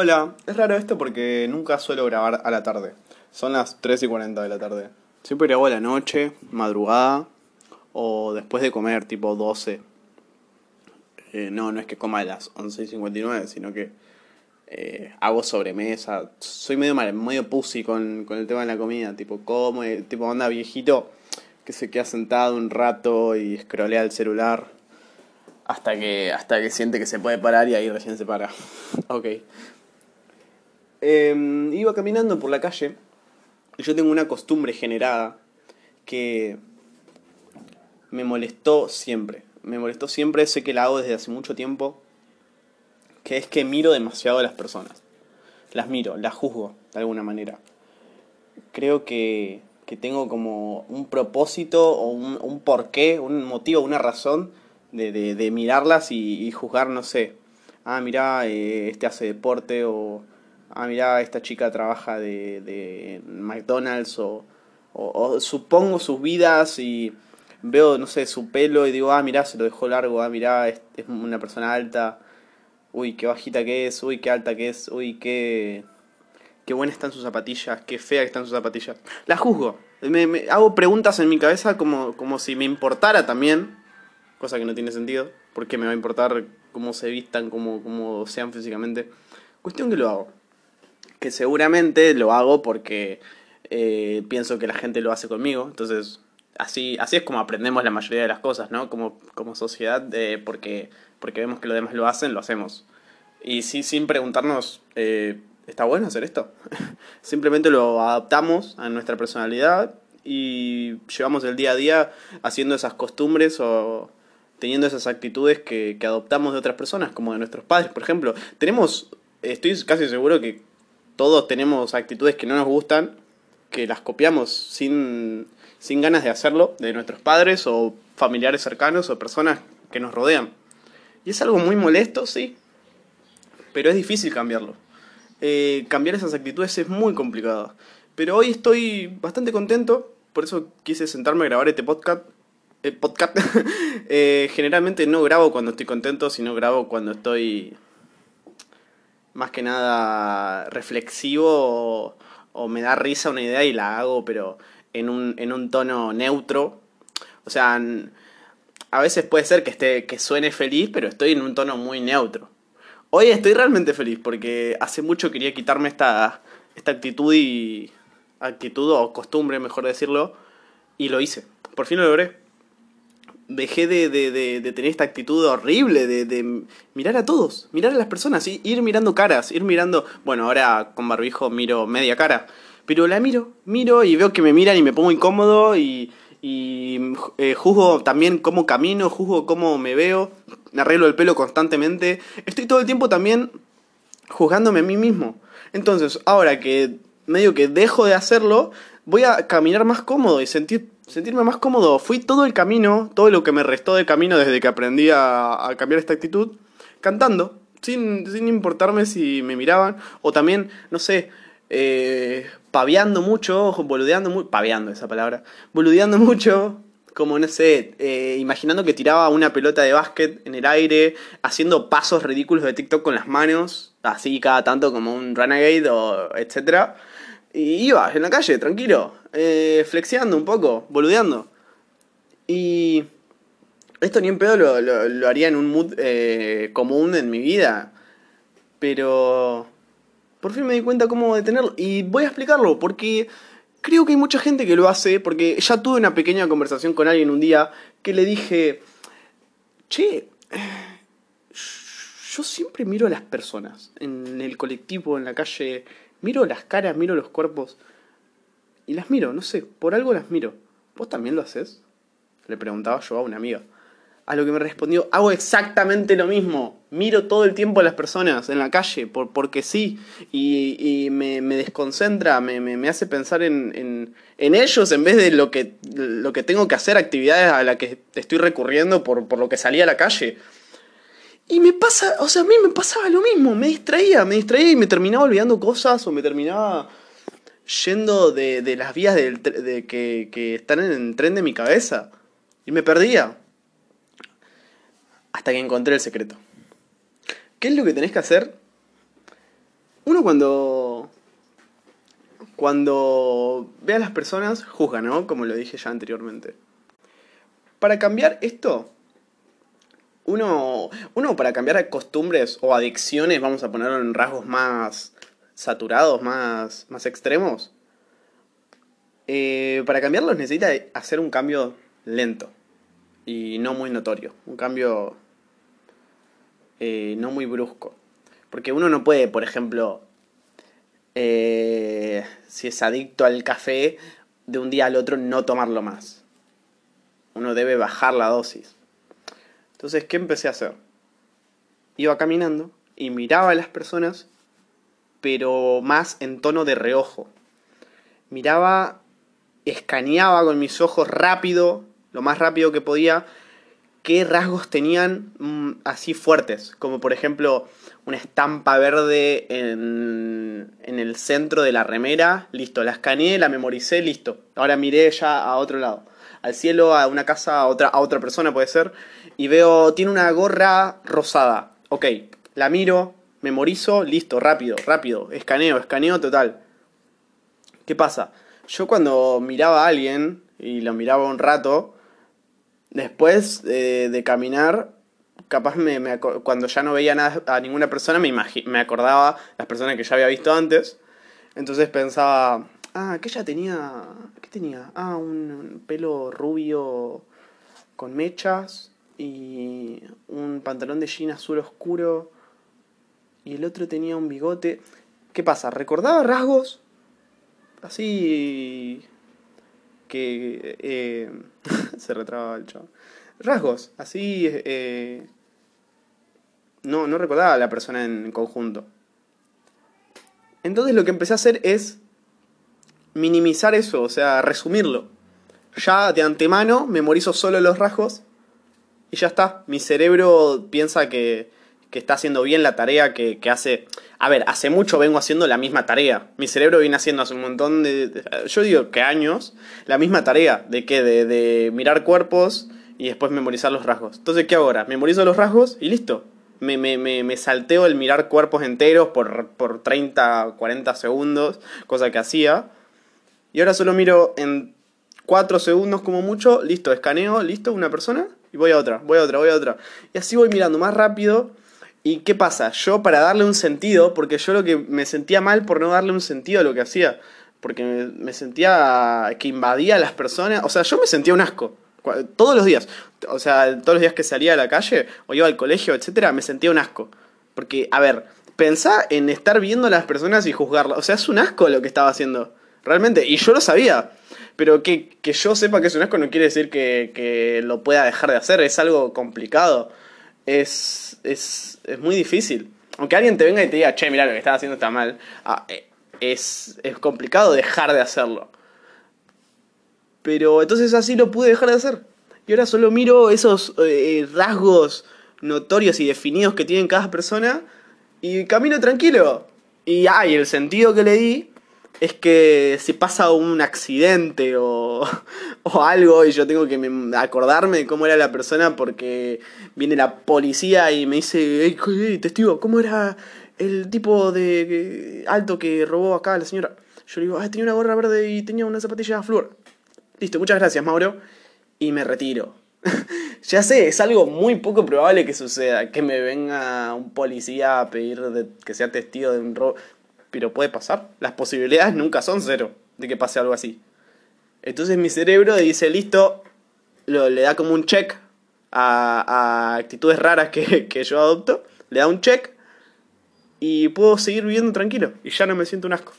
Hola, es raro esto porque nunca suelo grabar a la tarde. Son las 3 y 40 de la tarde. Siempre grabo a la noche, madrugada o después de comer, tipo 12. Eh, no, no es que coma a las 11 y 59, sino que eh, hago sobremesa. Soy medio, medio pussy con, con el tema de la comida. Tipo, como, eh, tipo, anda viejito que se queda sentado un rato y scrollea el celular hasta que, hasta que siente que se puede parar y ahí recién se para. ok. Em, iba caminando por la calle y yo tengo una costumbre generada que me molestó siempre. Me molestó siempre, sé que la hago desde hace mucho tiempo, que es que miro demasiado a las personas. Las miro, las juzgo de alguna manera. Creo que, que tengo como un propósito o un, un porqué, un motivo, una razón de, de, de mirarlas y, y, juzgar, no sé. Ah, mira, eh, este hace deporte o ah, mira, esta chica trabaja de, de McDonald's o, o, supongo sus vidas y veo, no sé, su pelo y digo, ah, mira, se lo dejó largo, ah, mira, es, es, una persona alta, uy, qué bajita que es, uy, qué alta que es, uy, qué, qué buena están sus zapatillas, qué fea que están sus zapatillas. La juzgo, me, me hago preguntas en mi cabeza como, como si me importara también, cosa que no tiene sentido, porque me va a importar cómo se vistan, cómo, cómo sean físicamente. Cuestión que lo hago que seguramente lo hago porque eh, pienso que la gente lo hace conmigo. Entonces, así, así es como aprendemos la mayoría de las cosas, ¿no? Como, como sociedad, eh, porque, porque vemos que los demás lo hacen, lo hacemos. Y sí, sin preguntarnos, eh, ¿está bueno hacer esto? Simplemente lo adaptamos a nuestra personalidad y llevamos el día a día haciendo esas costumbres o teniendo esas actitudes que, que adoptamos de otras personas, como de nuestros padres, por ejemplo. Tenemos, estoy casi seguro que todos tenemos actitudes que no nos gustan, que las copiamos sin, sin ganas de hacerlo, de nuestros padres o familiares cercanos o personas que nos rodean. Y es algo muy molesto, sí, pero es difícil cambiarlo. Eh, cambiar esas actitudes es muy complicado. Pero hoy estoy bastante contento, por eso quise sentarme a grabar este podcast. Eh, podcast. eh, generalmente no grabo cuando estoy contento, sino grabo cuando estoy más que nada reflexivo o, me da risa una idea y la hago, pero en un, en un tono neutro. O sea, a veces puede ser que, esté, que suene feliz, pero estoy en un tono muy neutro. Hoy estoy realmente feliz porque hace mucho quería quitarme esta, esta actitud y actitud o costumbre, mejor decirlo, y lo hice. Por fin lo logré dejé de, de, de, tener esta actitud horrible de, de mirar a todos, mirar a las personas, y ir mirando caras, ir mirando, bueno, ahora con barbijo miro media cara, pero la miro, miro y veo que me miran y me pongo incómodo y, y eh, juzgo también cómo camino, juzgo cómo me veo, me arreglo el pelo constantemente, estoy todo el tiempo también juzgándome a mí mismo. Entonces, ahora que medio que dejo de hacerlo, voy a caminar más cómodo y sentir sentirme más cómodo. Fui todo el camino, todo lo que me restó de camino desde que aprendí a, cambiar esta actitud, cantando, sin, sin, importarme si me miraban, o también, no sé, eh, paveando mucho, boludeando mucho, esa palabra, mucho, como no sé, eh, imaginando que tiraba una pelota de básquet en el aire, haciendo pasos ridículos de TikTok con las manos, así cada tanto como un renegade o etcétera. Y iba en la calle, tranquilo, eh, flexiando un poco, boludeando. Y esto ni en pedo lo, lo, lo haría en un mood eh, común en mi vida. Pero por fin me di cuenta cómo detenerlo. Y voy a explicarlo, porque creo que hay mucha gente que lo hace, porque ya tuve una pequeña conversación con alguien un día que le dije, che, yo siempre miro a las personas, en el colectivo, en la calle, miro las caras, miro los cuerpos. Y las miro, no sé, por algo las miro. ¿Vos también lo haces? Le preguntaba yo a una amiga. A lo que me respondió, hago exactamente lo mismo. Miro todo el tiempo a las personas en la calle, por, porque sí. Y, me, desconcentra, me, hace pensar en, ellos en vez de lo que, lo que tengo que hacer, actividades a las que estoy recurriendo por, por lo que salí a la calle. Y me pasa, o sea, a mí me pasaba lo mismo, me distraía, me distraía y me terminaba olvidando cosas o me terminaba yendo de, de las vías del, de que, que están en el tren de mi cabeza. Y me perdía. Hasta que encontré el secreto. ¿Qué es lo que tenés que hacer? uno cuando cuando ve a las personas juzga, ¿no? Como lo dije ya anteriormente. Para cambiar esto, uno, uno para cambiar costumbres o adicciones, vamos a ponerlo en rasgos más saturados, más, más extremos, eh, para cambiarlos necesita hacer un cambio lento y no muy notorio, un cambio eh, no muy brusco. Porque uno no puede, por ejemplo, eh, si es adicto al café, de un día al otro no tomarlo más. Uno debe bajar la dosis. Entonces, ¿qué empecé a hacer? Iba caminando y miraba a las personas, pero más en tono de reojo. Miraba escaneaba con mis ojos rápido, lo más rápido que podía, qué rasgos tenían mm, así fuertes, como por ejemplo una estampa verde en, en, el centro de la remera, listo, la escaneé, la memoricé, listo. Ahora miré ya a otro lado, al cielo, a una casa, a otra, a otra persona puede ser, y veo, tiene una gorra rosada, ok, la miro, memorizo, listo, rápido, rápido, escaneo, escaneo total. ¿Qué pasa? Yo cuando miraba a alguien, y lo miraba un rato, después de caminar, capaz me, cuando ya no veía nada, a ninguna persona, me, me acordaba las personas que ya había visto antes. Entonces pensaba, ah, que ella tenía, ¿qué tenía? Ah, un pelo rubio con mechas y un pantalón de jean azul oscuro y el otro tenía un bigote. ¿Qué pasa? ¿Recordaba rasgos así que eh, se retraba el chavo. Rasgos, así eh, no, no recordaba a la persona en conjunto. Entonces lo que empecé a hacer es minimizar eso, o sea, resumirlo. Ya de antemano memorizo solo los rasgos y ya está. Mi cerebro piensa que que está haciendo bien la tarea que, hace... A ver, hace mucho vengo haciendo la misma tarea. Mi cerebro viene haciendo hace un montón de... Yo digo que años, la misma tarea. ¿De qué? De, mirar cuerpos y después memorizar los rasgos. Entonces, ¿qué ahora? Memorizo los rasgos y listo. Me, me, me, salteo el mirar cuerpos enteros por, por 30, 40 segundos, cosa que hacía. Y ahora solo miro en 4 segundos como mucho, listo, escaneo, listo, una persona, y voy a otra, voy a otra, voy a otra. Y así voy mirando más rápido ¿Y qué pasa? Yo para darle un sentido, porque yo lo que me sentía mal por no darle un sentido a lo que hacía, porque me, sentía que invadía a las personas, o sea, yo me sentía un asco. Todos los días, o sea, todos los días que salía a la calle o iba al colegio, etcétera, me sentía un asco. Porque, a ver, pensá en estar viendo a las personas y juzgarlas. O sea, es un asco lo que estaba haciendo. Realmente. Y yo lo sabía. Pero que, que yo sepa que es un asco no quiere decir que, que lo pueda dejar de hacer. Es algo complicado es, es, es muy difícil. Aunque alguien te venga y te diga, che, mira, lo que estás haciendo está mal, ah, eh, es, es complicado dejar de hacerlo. Pero entonces así lo pude dejar de hacer. Y ahora solo miro esos eh, rasgos notorios y definidos que tiene cada persona y camino tranquilo. Y, ay, el sentido que le di es que si pasa un accidente o, o, algo y yo tengo que acordarme de cómo era la persona porque viene la policía y me dice, hey, testigo, ¿cómo era el tipo de alto que robó acá a la señora? Yo le digo, ah, tenía una gorra verde y tenía una zapatilla flor. Listo, muchas gracias, Mauro. Y me retiro. ya sé, es algo muy poco probable que suceda, que me venga un policía a pedir que sea testigo de un robo pero puede pasar. Las posibilidades nunca son cero de que pase algo así. Entonces mi cerebro dice, listo, lo, le da como un check a, actitudes raras que, yo adopto, le da un check y puedo seguir viviendo tranquilo y ya no me siento un asco.